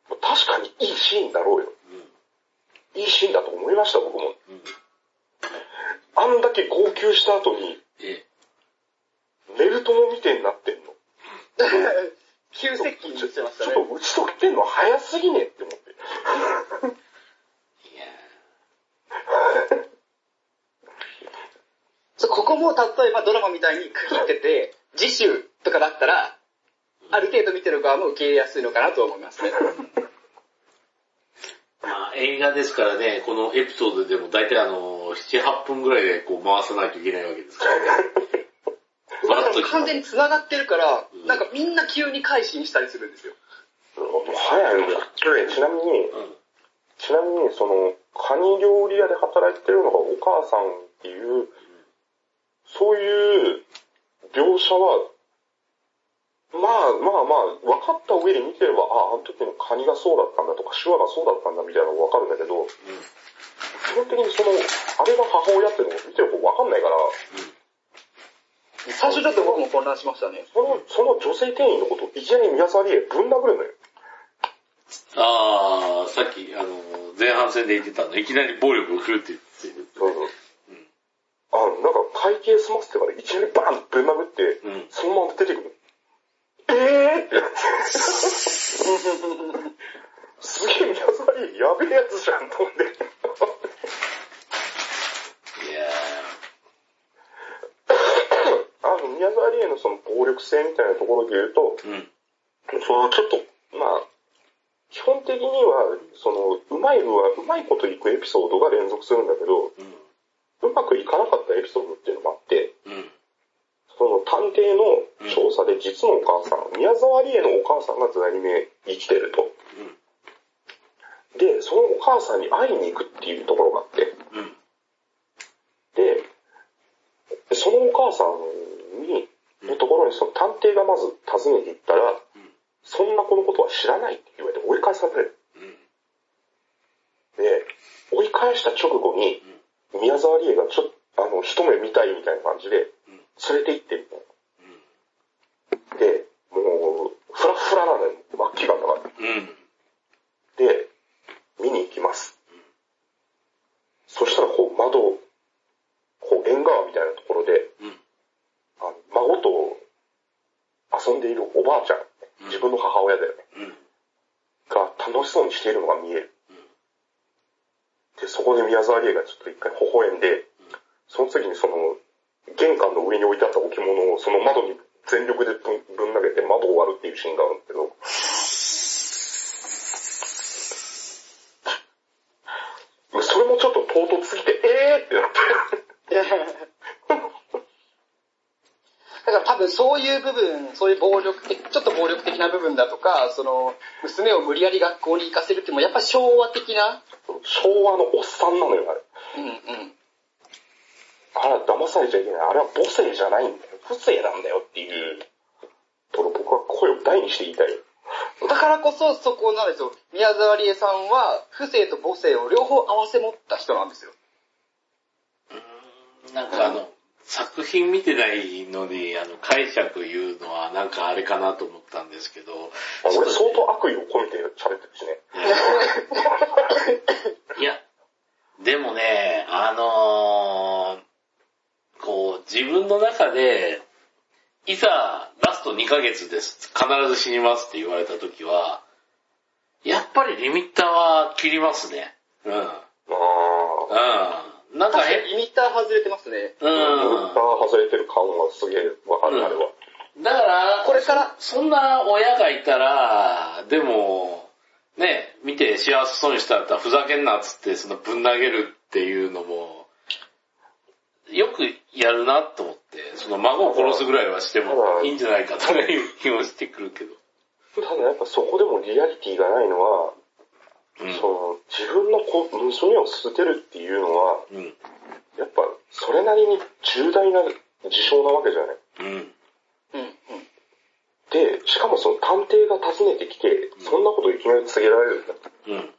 Speaker 3: 確かにいいシーンだろうよ。いいシーンだと思いました、僕も。
Speaker 1: うん。
Speaker 3: あんだけ号泣した後に、
Speaker 1: え
Speaker 3: メルトモみてえになってんの。
Speaker 2: 急接近してましたね
Speaker 3: ちょ。っと打ち解けてんの早すぎねって思って。
Speaker 1: いや
Speaker 2: ここも例えばドラマみたいに区切ってて、次週とかだったら、ある程度見てる側も受け入れやすいのかなと思いますね。
Speaker 1: まあ映画ですからね、このエピソードでも大体あの、7、8分ぐらいでこう回さないといけないわけですからね。
Speaker 2: 完全に繋がってるから
Speaker 1: うん、
Speaker 2: なんかみんな急に改心したりするんですよ。
Speaker 3: 早いんだよ。ちなみに、
Speaker 1: うん。
Speaker 3: ちなみに、その、カニ料理屋で働いてるのがお母さんっていう、そういう描写は、まあまあまあ、分かった上で見てれば、あ、あの時のカニがそうだったんだとか、手話がそうだったんだみたいなのが分かるんだけど、基本的にその、あれが母親っていうのを見てる方分かんないから、
Speaker 2: 最初ちょっと僕も混乱しましたね。
Speaker 3: その、その女性店員のことをいきなり宮沢りえぶん殴るのよ。
Speaker 1: ああ、さっき、あの、前半戦で言ってたの、いきなり暴力を振るって言ってる。
Speaker 3: そうそう。あ、なんか会計済ませてからいきなりバーンってぶん殴って、
Speaker 1: うん。
Speaker 3: そのまま出てくる。えーって。すげえ宮沢りえやべえやつじゃんと思って。
Speaker 1: いや
Speaker 3: あの、宮沢りえのその暴力性みたいなところで言うと、
Speaker 1: ー、うん。
Speaker 3: そのちょっと、まあ、基本的には、その、うまい部は、うまいこといくエピソードが連続するんだけど、
Speaker 1: うん。
Speaker 3: うまくいかなかったエピソードっていうのもあって、
Speaker 1: うん。
Speaker 3: その探偵の調査で実のお母さん、宮沢りえのお母さんが在に目生きてると。で、そのお母さんに会いに行くっていうところがあって。で、そのお母さんに、のところにその探偵がまず訪ねて行ったら、
Speaker 1: ん
Speaker 3: そんな子のことは知らないって言われて追い返される。
Speaker 1: うん。
Speaker 3: で、追い返した直後に、宮沢りえがちょっと、あの、一目見たいみたいな感じで、連れて行ってみたいな。で、もう、フラッフラなのよ、末期がだから。
Speaker 1: うん。
Speaker 3: で、見に行きます。そしたら、こう、窓、こう、縁側みたいなところで、
Speaker 1: うん。
Speaker 3: あの孫と遊んでいるおばあちゃん、自分の母親だよね、
Speaker 1: うん。
Speaker 3: が楽しそうにしているのが見える。で、そこで宮沢りえがちょっと一回微笑んで、その次にその、玄関の上に置いてあった置物をその窓に全力でぶん投げて窓を割るっていうシーンがあるんだけど、それもちょっと唐突すぎて、えーってなって。
Speaker 2: だから多分そういう部分、そういう暴力的、ちょっと暴力的な部分だとか、その、娘を無理やり学校に行かせるってもやっぱ昭和的な、
Speaker 3: 昭和のおっさんなのよ、あれ。
Speaker 2: うんうん。
Speaker 3: 騙されちゃいけない。あれは母性じゃないんだよ。不正なんだよっていう。と僕は声を大にして言いたい。
Speaker 2: だからこそそこなんですよ。宮沢りえさんは、不正と母性を両方合わせ持った人なんですよ。
Speaker 1: うんなんかあの、作品見てないのに、あの、解釈言うのはなんかあれかなと思ったんですけど、
Speaker 3: 俺相当悪意を込めて喋ってるしね。
Speaker 1: いや、でもね、あのー、こう、自分の中で、いざ、ラスト2ヶ月です。必ず死にますって言われた時は、やっぱりリミッターは切りますね。うん。うん。
Speaker 3: ああ。
Speaker 1: なんかへ、
Speaker 2: リミッター外れてますね。
Speaker 1: う
Speaker 3: うん。
Speaker 1: ん。
Speaker 3: 外れてる感がすげえわかる、
Speaker 1: うん
Speaker 3: あれは。
Speaker 1: だから、
Speaker 2: これから、
Speaker 1: そんな親がいたら、でも、ね、見て幸せそうにしたらふざけんなっつって、そのぶん投げるっていうのも、よくやるなと思って、その孫を殺すぐらいはしてもいいんじゃないかという気もしてくるけど。
Speaker 3: ただやっぱそこでもリアリティがないのは、
Speaker 1: うん。
Speaker 3: その、自分の子、娘を捨てるっていうのは、
Speaker 1: うん。
Speaker 3: やっぱそれなりに重大な事象なわけじゃない。
Speaker 1: うん。
Speaker 2: うんうん。
Speaker 3: で、しかもその探偵が訪ねてきて、そんなこといきなり告げられるんだ。
Speaker 1: うん。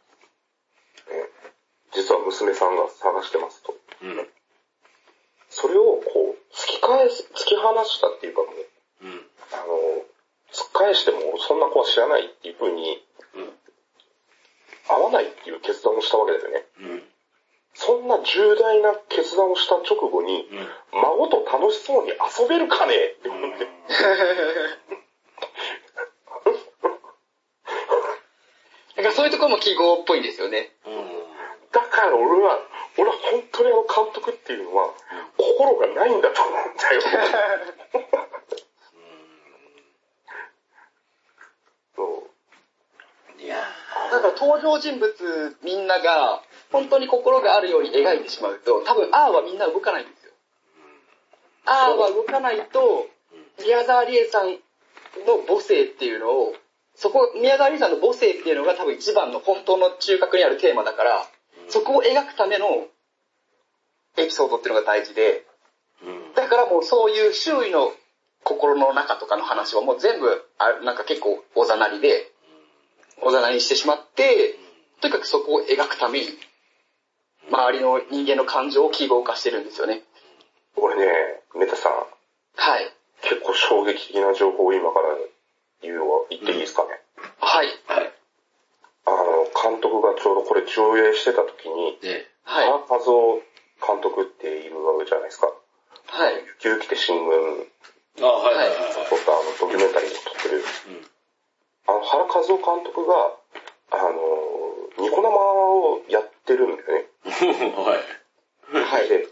Speaker 3: 実は娘さんが探してますと。
Speaker 1: うん。
Speaker 3: それをこう、突き返す、突き放したっていうかもう、
Speaker 1: うん。
Speaker 3: あの、突っ返してもそんな子は知らないっていう風に、
Speaker 1: うん。
Speaker 3: 合わないっていう決断をしたわけですよね。
Speaker 1: うん。
Speaker 3: そんな重大な決断をした直後に、
Speaker 1: うん。
Speaker 3: 孫と楽しそうに遊べるかねって思って。
Speaker 2: だからそういうところも記号っぽいんですよね。
Speaker 1: うん。
Speaker 3: だから俺は、俺は本当にあの監督っていうのは、心がないんだと思うんだよ。そう。
Speaker 1: いや
Speaker 2: だから登場人物みんなが本当に心があるように描いてしまうと、多分あーはみんな動かないんですよ。あーは動かないと、宮沢りえさんの母性っていうのを、そこ、宮沢りえさんの母性っていうのが多分一番の本当の中核にあるテーマだから、そこを描くためのエピソードっていうのが大事で、
Speaker 1: うん。
Speaker 2: だからもうそういう周囲の心の中とかの話はもう全部、あなんか結構おざなりで、おざなりにしてしまって、とにかくそこを描くために、周りの人間の感情を記号化してるんですよね。
Speaker 3: 俺ね、メタさん、
Speaker 2: はい。
Speaker 3: 結構衝撃的な情報を今から言うのは言っていいですかね？
Speaker 2: はい。
Speaker 1: はい。
Speaker 3: あの、監督がちょうどこれ上映してた時に、
Speaker 1: で、
Speaker 2: はい。
Speaker 3: 原和夫監督っているわけじゃないですか。
Speaker 2: はい。
Speaker 3: 雪来て新聞
Speaker 1: あ、はいはいはい
Speaker 3: 撮ったあのドキュメンタリーを撮ってる。あの、原和夫監督が、あの、ニコ生をやってるんだよね。
Speaker 1: はい。
Speaker 2: はい。
Speaker 3: で、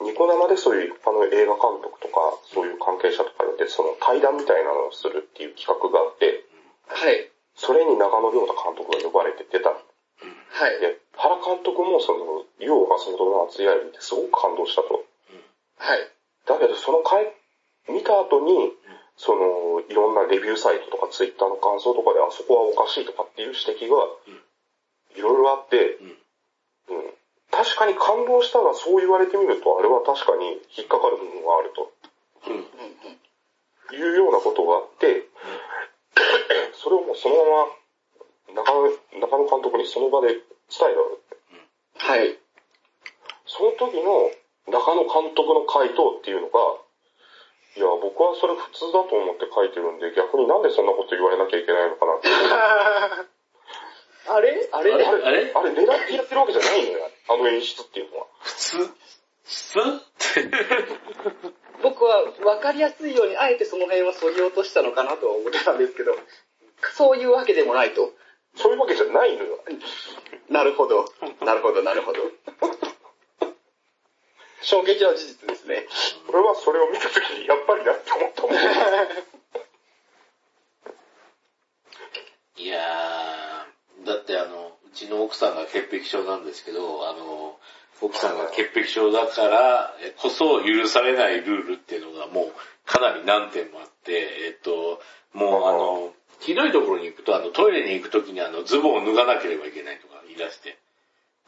Speaker 3: ニコ生でそういう一般の映画監督とか、そういう関係者とかで、その対談みたいなのをするっていう企画があって、
Speaker 2: はい。
Speaker 3: それに長野亮太監督が呼ばれて出た。
Speaker 2: はい。
Speaker 3: で、原監督もその、亮がその熱い愛見てすごく感動したと。
Speaker 2: はい。
Speaker 3: だけど、その回、見た後に、その、いろんなレビューサイトとかツイッターの感想とかで、あそこはおかしいとかっていう指摘が、いろいろあって、うん。確かに感動したらそう言われてみると、あれは確かに引っかかる部分があると。
Speaker 1: うん。
Speaker 2: うんうん
Speaker 3: いうようなことがあって、それをもうそのまま中野中野監督にその場で伝えたわけ。
Speaker 2: はい。
Speaker 3: その時の中野監督の回答っていうのが、いや、僕はそれ普通だと思って書いてるんで、逆になんでそんなこと言われなきゃいけないのかなって。
Speaker 2: あれ？あれ？
Speaker 1: あれ？
Speaker 3: あれ、あれ狙ってやってるわけじゃないのよ。あの演出っていうのは。
Speaker 1: 普通？普通って。
Speaker 2: 僕は分かりやすいようにあえてその辺は削ぎ落としたのかなとは思ってたんですけど、そういうわけでもないと。
Speaker 3: そういうわけじゃないのよ。
Speaker 2: なるほど。なるほど、なるほど。衝撃の事実ですね。
Speaker 3: 俺はそれを見た時にやっぱりなって思ったもん。
Speaker 1: いやー、だってあの、うちの奥さんが潔癖症なんですけど、あの、奥さんが潔癖症だからこそ許されないルールっていうのがもうかなり何点もあって、えっと、もうあの、ひどいところに行くと、あの、トイレに行くときにあの、ズボンを脱がなければいけないとか言い出して。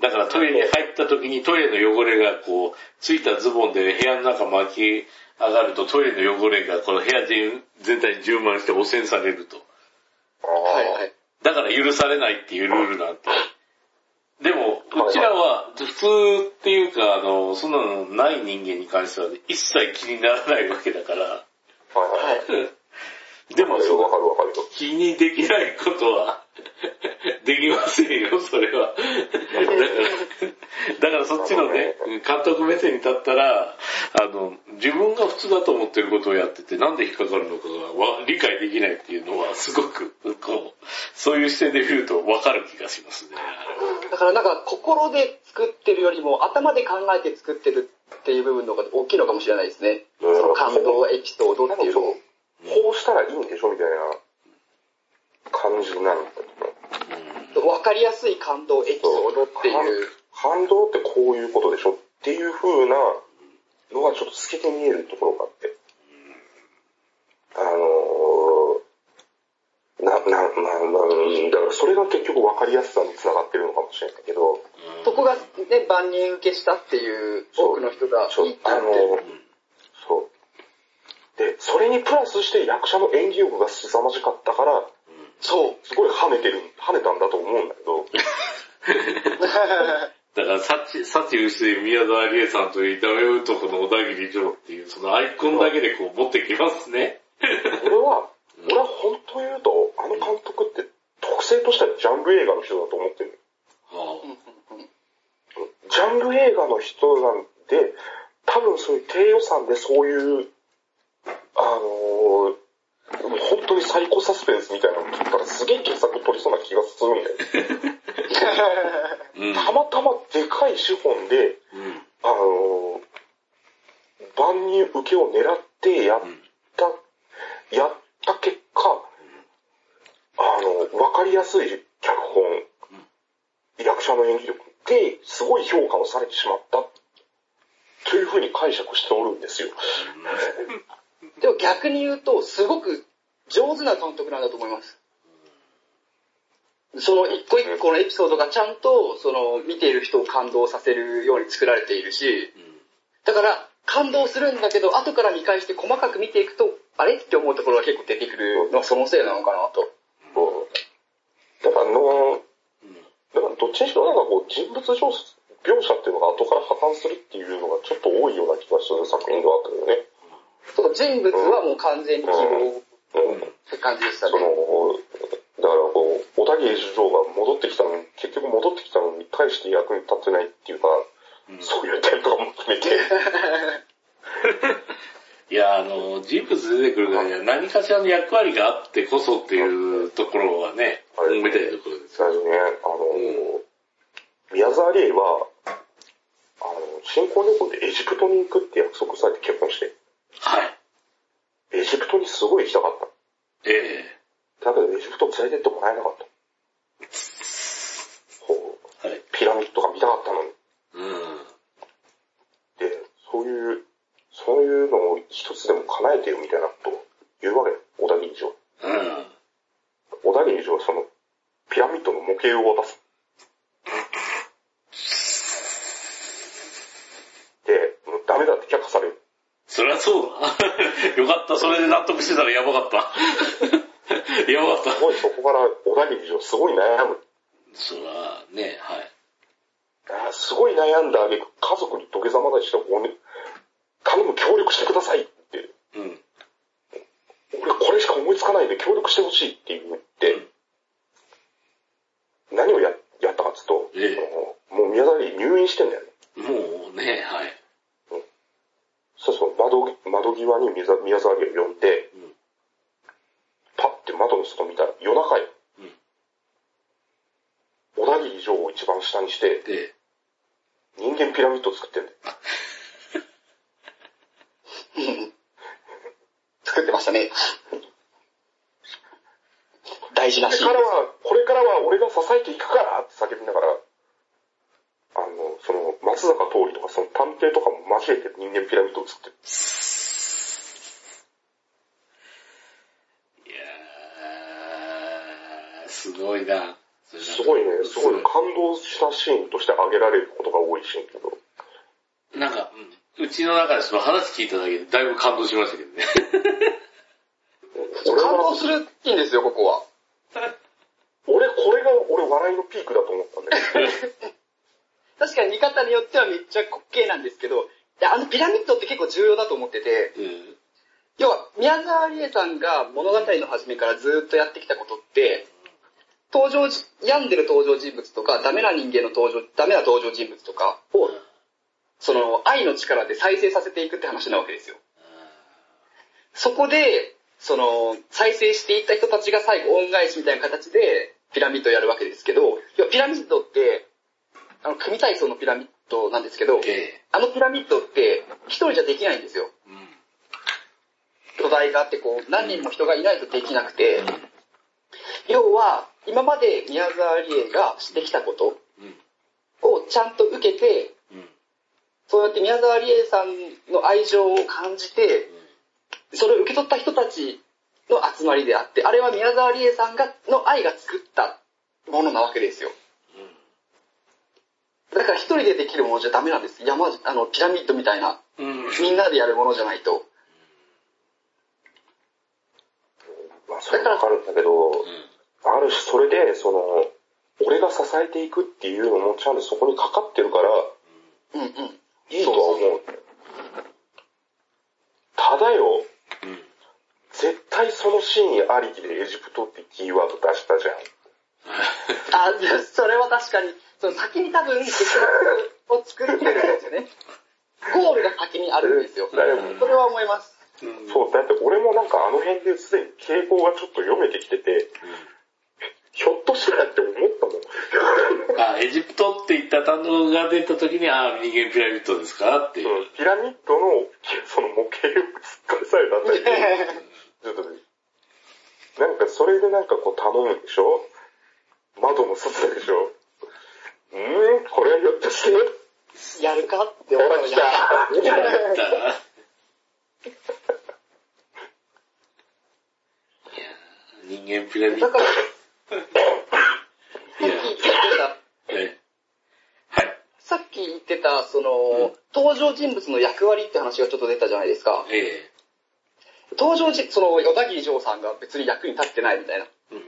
Speaker 1: だからトイレに入った時にトイレの汚れがこう、ついたズボンで部屋の中巻き上がるとトイレの汚れがこの部屋全全体に充満して汚染されると。
Speaker 2: はいはい。
Speaker 1: だから許されないっていうルールなんて。
Speaker 3: う
Speaker 1: ちらは普通っていうか、あの、そんなのない人間に関しては一切気にならないわけだから。
Speaker 3: はいはい。
Speaker 2: はい。
Speaker 1: でも、そ
Speaker 3: わか
Speaker 1: の
Speaker 3: るわかるよ。
Speaker 1: 気にできないことは できませんよ、それは。だから、だからそっちのね、監督目線に立ったら、あの、自分が普通だと思ってることをやってて、なんで引っかかるのかがわ理解できないっていうのは、すごく、こう、そういう視点で見るとわかる気がしますね。
Speaker 2: だからなんか心で作ってるよりも頭で考えて作ってるっていう部分の方が大きいのかもしれないですね。
Speaker 3: うん
Speaker 2: その感動エピソードっていうのを。
Speaker 3: こうしたらいいんでしょみたいな感じなんだけど。
Speaker 2: わかりやすい感動エピソードっていう。
Speaker 3: 感動ってこういうことでしょっていう風なのがちょっと透けて見えるところがあって。あのー、な、な、な、な、だからそれが結局分かりやすさにつながってるのかもしれないけど、
Speaker 2: そこがね、万人受けしたっていう多くの人が
Speaker 3: そう
Speaker 2: 言って
Speaker 3: あのー。で、それにプラスして役者の演技力が凄まじかったから、
Speaker 2: そう。
Speaker 3: すごい跳ねてる、跳ねたんだと思うんだけど、
Speaker 1: だから、幸、幸薄い宮沢りえさんというダメ男の小田切城っていう、そのアイコンだけでこう持ってきますね。
Speaker 3: 俺は、俺は本当言うと、あの監督って特性としてはジャンル映画の人だと思ってる
Speaker 1: は
Speaker 3: ジャンル映画の人なんで、多分そういう低予算でそういう、あのー本当にサイコサスペンスみたいなの撮ったらすげえ傑作撮りそうな気がするんだよ。
Speaker 1: あ、うん。
Speaker 3: たまたまでかい資本で、
Speaker 1: うん。
Speaker 3: あのー万人受けを狙ってやった、やった結果、あの、わかりやすい脚本、役者の演技力ですごい評価をされてしまった、というふうに解釈しておるんですよ。
Speaker 2: でも逆に言うと、すごく上手な監督なんだと思います。その一個一個のエピソードがちゃんと、その見ている人を感動させるように作られているし、だから感動するんだけど、後から見返して細かく見ていくと、あれ？って思うところが結構出てくるのはそのせいなのかなと。
Speaker 3: うんだからあの、だからどっちにしろなんかこう人物描写描写っていうのが後から破綻するっていうのがちょっと多いような気がする作品ではあったけどね。
Speaker 2: その人物はもう完全に希望
Speaker 3: うん
Speaker 2: って感じでした
Speaker 3: その、
Speaker 2: ね。
Speaker 3: だからこう、小田切城が戻ってきたのに、結局戻ってきたのに対して役に立ってないっていうか、そういう点とかも含めて、
Speaker 1: いや、あの、人物出てくるからには何かしらの役割があってこそっていうところはね、
Speaker 3: あれ
Speaker 1: 思いたいところです。
Speaker 3: 最初ね、あの、宮沢りえは、あの、新婚旅行でエジプトに行くって約束されて結婚して、
Speaker 1: はい。
Speaker 3: エジプトにすごい行きたかった。
Speaker 1: ええ
Speaker 3: だけどエジプト連れてってもらえなかった。こう
Speaker 1: はい。
Speaker 3: ピラミッドが見たかったのに。
Speaker 1: うん。
Speaker 3: で、そういう、そういうのを一つでも叶えてよみたいなことを言うわけよ、小田切城。
Speaker 1: うん。
Speaker 3: 小田切城はその、ピラミッドの模型を渡す。で、もうダメだって却下される。
Speaker 1: そりゃそうだ。よかった。それで納得してたらやばかった。やばかった
Speaker 3: す。ごいそこから小田切城すごい悩む。
Speaker 1: そら、ね、はい。
Speaker 3: あーすごい悩んだ挙句家族に土下座までして、おね、頼む協力してくださいって。
Speaker 1: うん。
Speaker 3: 俺これしか思いつかないんで協力してほしいって言って、何をややったかっつうと、
Speaker 1: ええ
Speaker 3: もう宮沢りえ入院してんだよね。
Speaker 1: もうね、はい。
Speaker 3: そうそう、窓、窓際に宮沢宮沢りえを呼んで、
Speaker 1: うん
Speaker 3: パッて窓の外見たら夜中よ。
Speaker 1: うん
Speaker 3: 小田切城を一番下にして、
Speaker 1: で、
Speaker 3: 人間ピラミッドを作ってんだよ。
Speaker 2: 作ってましたね。大事な
Speaker 3: これ
Speaker 2: シーン
Speaker 3: らは、これからは俺が支えていくからって叫びながら、あの、その、松坂桃李とかその探偵とかも交えて人間ピラミッドを作ってる。
Speaker 1: いやー、すごいな。
Speaker 3: すごいね、すごい感動したシーンとして挙げられることが多いシーンけど。
Speaker 1: なんか、うんうちの中でその話聞いただけでだいぶ感動しましたけどね。
Speaker 2: 動
Speaker 3: は、
Speaker 2: するいいんですよ、ここは。
Speaker 3: 俺、これが俺笑いのピークだと思ったんだけど。
Speaker 2: 確かに見方によってはめっちゃ滑稽なんですけど、であのピラミッドって結構重要だと思ってて、
Speaker 1: うん。
Speaker 2: 要は宮沢りえさんが物語の初めからずっとやってきたことって、登場じ、病んでる登場人物とか、ダメな人間の登場、ダメな登場人物とかを、その愛の力で再生させていくって話なわけですよ。そこで、その、再生していった人たちが最後恩返しみたいな形でピラミッドをやるわけですけど、要はピラミッドって、あの、組体操のピラミッドなんですけど、
Speaker 1: え
Speaker 2: あのピラミッドって一人じゃできないんですよ。
Speaker 1: えうん。
Speaker 2: 土台があってこう、何人も人がいないとできなくて、要は、今まで宮沢りえがしてきたこと
Speaker 1: うん。
Speaker 2: をちゃんと受けて、
Speaker 1: うん。
Speaker 2: そうやって宮沢りえさんの愛情を感じて、それを受け取った人たちの集まりであって、あれは宮沢りえさんが、の愛が作ったものなわけですよ。だから一人でできるものじゃダメなんです。山、あの、ピラミッドみたいな、
Speaker 1: うん。
Speaker 2: みんなでやるものじゃないと。
Speaker 3: まあ、それわかるんだけど、ある種それで、その、俺が支えていくっていうのもちゃんとそこにかかってるから、
Speaker 2: うんうん。
Speaker 3: いいとは思う。ただよ、
Speaker 1: うん。
Speaker 3: 絶対そのシーンありきでエジプトってキーワード出したじゃん。
Speaker 2: あ、それは確かに、その先に多分結末を作ってるんですよね。ゴールが先にあるんですよ。
Speaker 3: だよ
Speaker 2: それは思います。
Speaker 1: うん
Speaker 3: そう、だって俺もなんかあの辺ですでに傾向がちょっと読めてきてて、ひょっとしたらって思ったもん。
Speaker 1: あ、エジプトって言った単語が出た時に、あ、人間ピラミッドですかっていう。
Speaker 3: うんピラミッドの、その模型を突っ返されたあたりで、ちょっとね、なんかそれでなんかこう頼むでしょ？窓の外でしょ？うーん、これはひょっとして、
Speaker 2: やるかって思うの
Speaker 3: ほら来た。
Speaker 1: やった。いや人間ピラミッド。
Speaker 2: さっき言ってた、
Speaker 1: えはい。
Speaker 2: さっき言ってた、その、登場人物の役割って話がちょっと出たじゃないですか。
Speaker 1: え
Speaker 2: 登場人、その、小田切城さんが別に役に立ってないみたいな。
Speaker 1: えうん。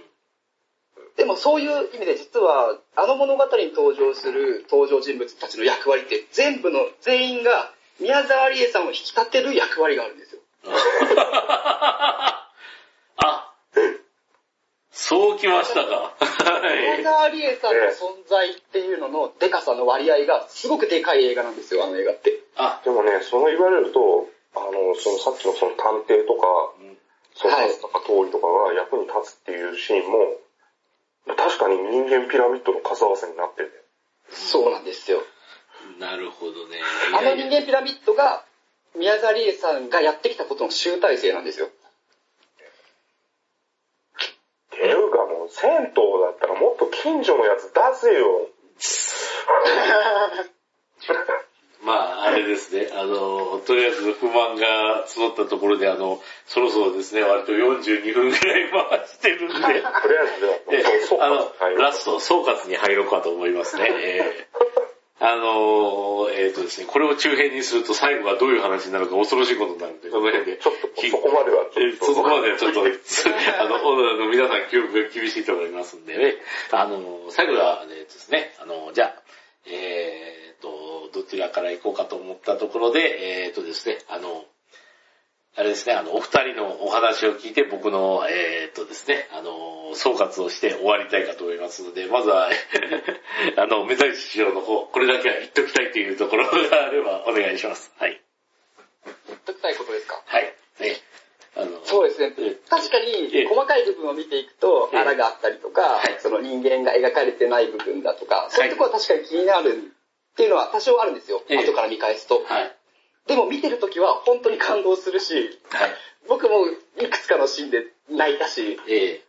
Speaker 2: でもそういう意味で実は、あの物語に登場する登場人物たちの役割って全部の、全員が宮沢りえさんを引き立てる役割があるんですよ。
Speaker 1: あ、そうきましたか。は
Speaker 2: 宮
Speaker 1: い。
Speaker 2: 沢りえさんの存在っていうののデカさの割合がすごくでかい映画なんですよ、あの映画って。
Speaker 1: あ、
Speaker 3: でもね、その言われると、あの、そのさっきのその探偵とか、
Speaker 1: うん
Speaker 3: その立つとか通りとかが役に立つっていうシーンも、確かに人間ピラミッドの数合わせになってるね。
Speaker 2: そうなんですよ。
Speaker 1: なるほどね。
Speaker 2: あの人間ピラミッドが、宮沢りえさんがやってきたことの集大成なんですよ。
Speaker 3: っていうかもう、銭湯だったらもっと近所のやつ出せよ。
Speaker 1: まあ、あれですね。あの、とりあえず不満が募ったところで、あの、そろそろですね、割と42分くらい回してるんで、
Speaker 3: とりあえず
Speaker 1: であの、
Speaker 3: はい
Speaker 1: ラスト、総括に入ろうかと思いますね。えーあのえっ、とですね、これを中編にすると最後がどういう話になるか恐ろしいことになるんで、この辺で。
Speaker 3: ちょっとそこまではちょっと。
Speaker 1: えーそこまではちょっと、あの、あの皆さん記憶が厳しいと思いますんでね。あの、最後は、えーとですね、あの、じゃあ、えーと、どちらから行こうかと思ったところで、えーとですね、あの、あれですね、あの、お二人のお話を聞いて僕の、えーとですね、あの、総括をして終わりたいかと思いますので、まずは、あの、目指し師匠の方、これだけは言っときたいというところがあればお願いします。はい。
Speaker 2: 言っときたいことですか？
Speaker 1: はい。ね。あの、
Speaker 2: そうですね
Speaker 1: え。
Speaker 2: 確か
Speaker 1: ええ
Speaker 2: に、細かい部分を見ていくと、
Speaker 1: ええ
Speaker 2: 穴があったりとか
Speaker 1: はい、
Speaker 2: その人間が描かれてない部分だとか、そういうところは確かに気になるっていうのは多少あるんですよ。
Speaker 1: ええ
Speaker 2: 後から見返すと。
Speaker 1: はい。
Speaker 2: でも見てるときは本当に感動するし、
Speaker 1: はい。
Speaker 2: 僕もいくつかのシーンで泣いたし、
Speaker 1: え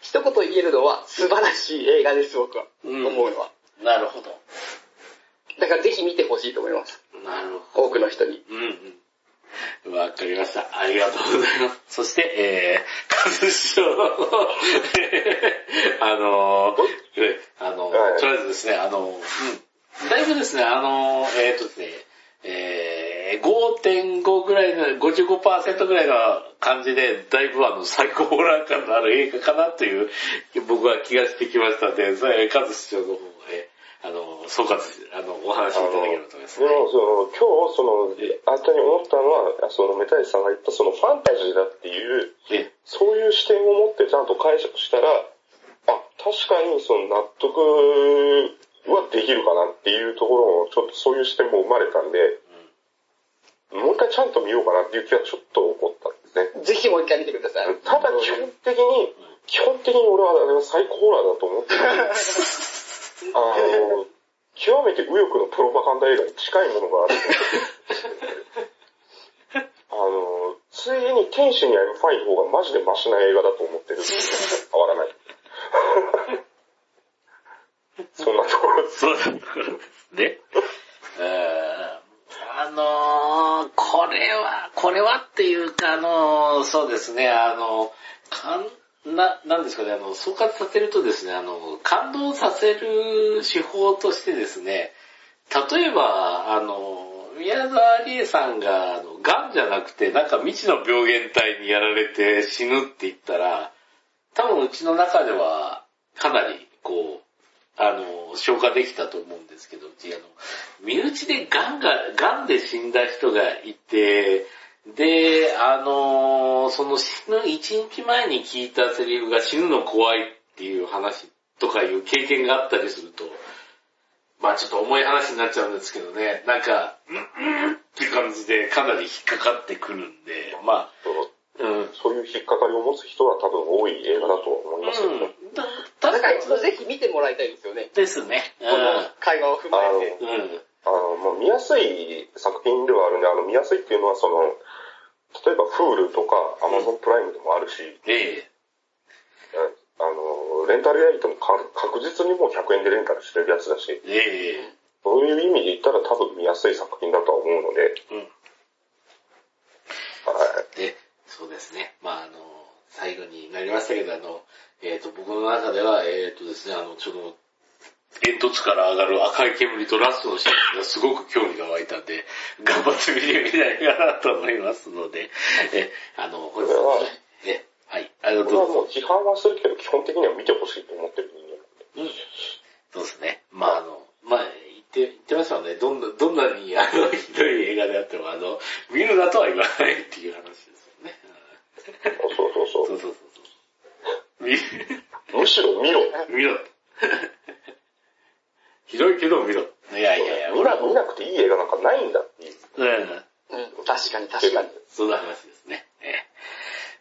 Speaker 2: 一言言えるのは素晴らしい映画です、僕は。
Speaker 1: うん
Speaker 2: 思うのは。
Speaker 1: えなるほど。
Speaker 2: だからぜひ見てほしいと思います。
Speaker 1: なるほど。
Speaker 2: 多くの人に。
Speaker 1: うんうん。わかりました。ありがとうございます。そして、えー、カズ師匠の、あのー、えあの、
Speaker 3: はい
Speaker 1: とりあえずですね、あの、うん、だいぶですね、あの、えー、とですね、えー、5.5ぐらいの、55%ぐらいの感じで、だいぶあの、最高ホラー感のある映画かなという、僕は気がしてきましたので、カズ師匠の方へ、あの、総括、あの、お話しいただければと思います。
Speaker 3: でも、その、今日、その、あたに思ったのは、その、メタイさんが言った、その、ファンタジーだっていう、
Speaker 1: え
Speaker 3: そういう視点を持ってちゃんと解釈したら、あ、確かに、その、納得はできるかなっていうところを、ちょっとそういう視点も生まれたんで、もう一回ちゃんと見ようかなっていう気がちょっと起こったんですね。
Speaker 2: ぜひもう一回見てください。
Speaker 3: ただ、基本的に、基本的に俺はあれは最高ホラーだと思ってる。あの、極めて右翼のプロパガンダ映画に近いものがある。あの、ついでに天使に会うファイ方がマジでマシな映画だと思ってる。変わらない。そんなところです。
Speaker 1: ですね。えーあのー、これは、これはっていうか、あのー、そうですね、あの、かん、な、なんですかね、あの、総括させるとですね、あの、感動させる手法としてですね、例えば、あの、宮沢りえさんが、あの、癌じゃなくて、なんか未知の病原体にやられて死ぬって言ったら、多分うちの中では、かなり、こう、あの、消化できたと思うんですけど、うちあの、身内で癌が、癌で死んだ人がいて、で、あの、その死ぬ1日前に聞いたセリフが死ぬの怖いっていう話とかいう経験があったりすると、まあちょっと重い話になっちゃうんですけどね、なんか、うん、うんっていう感じでかなり引っかかってくるんで、まあ、うん。
Speaker 3: そういう引っかかりを持つ人は多分多い映画だと思いますけどね。
Speaker 1: うん。だ
Speaker 2: だから一度ぜひ見てもらいたいですよね。
Speaker 1: ですね。
Speaker 2: この会話を踏まえて。
Speaker 3: あの、もう見やすい作品ではあるんで、あの、見やすいっていうのはその、例えば Hulu とか Amazon プライムでもあるし、
Speaker 1: ええ
Speaker 3: あの、レンタルやりともか確実にもう100円でレンタルしてるやつだし、
Speaker 1: ええ
Speaker 3: そういう意味で言ったら多分見やすい作品だとは思うので、
Speaker 1: うん。
Speaker 3: はい。
Speaker 1: で、そうですね。まああの、最後になりましたけど、あの、えっ、と、僕の中では、えっ、とですね、あの、ちょっと、煙突から上がる赤い煙とラストのシーンがすごく興味が湧いたんで、頑張って見てみたいかなと思いますので、え、あの、本日は、え、はい、ありがとうございます。
Speaker 3: 批判はするけど、基本的には見てほしいと思ってる人間なんで。
Speaker 1: うん。そうですね。まああの、まあ言って、言ってましたもんね。どんな、どんなにあの、ひどい映画であっても、あの、見るなとは言わないっていう話ですよね。
Speaker 3: そうそうそう
Speaker 1: そうそうそう。見、
Speaker 3: むしろ見ろ。
Speaker 1: 見ろ。ひどいけど見ろ。いやいやいや、
Speaker 3: 見な見なくていい映画なんかないんだっていう。
Speaker 1: うん。
Speaker 2: うん、確かに確かに。
Speaker 1: そんな話ですね。ええ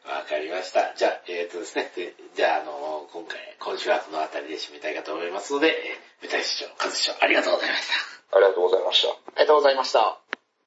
Speaker 1: わかりました。じゃあ、えっ、とですね。でじゃあ、あの、今回、今週はこの辺りで締めたいかと思いますので、えー、舞台師匠、和師匠、ありがとうございました。
Speaker 3: ありがとうございました。
Speaker 2: ありがとうございました。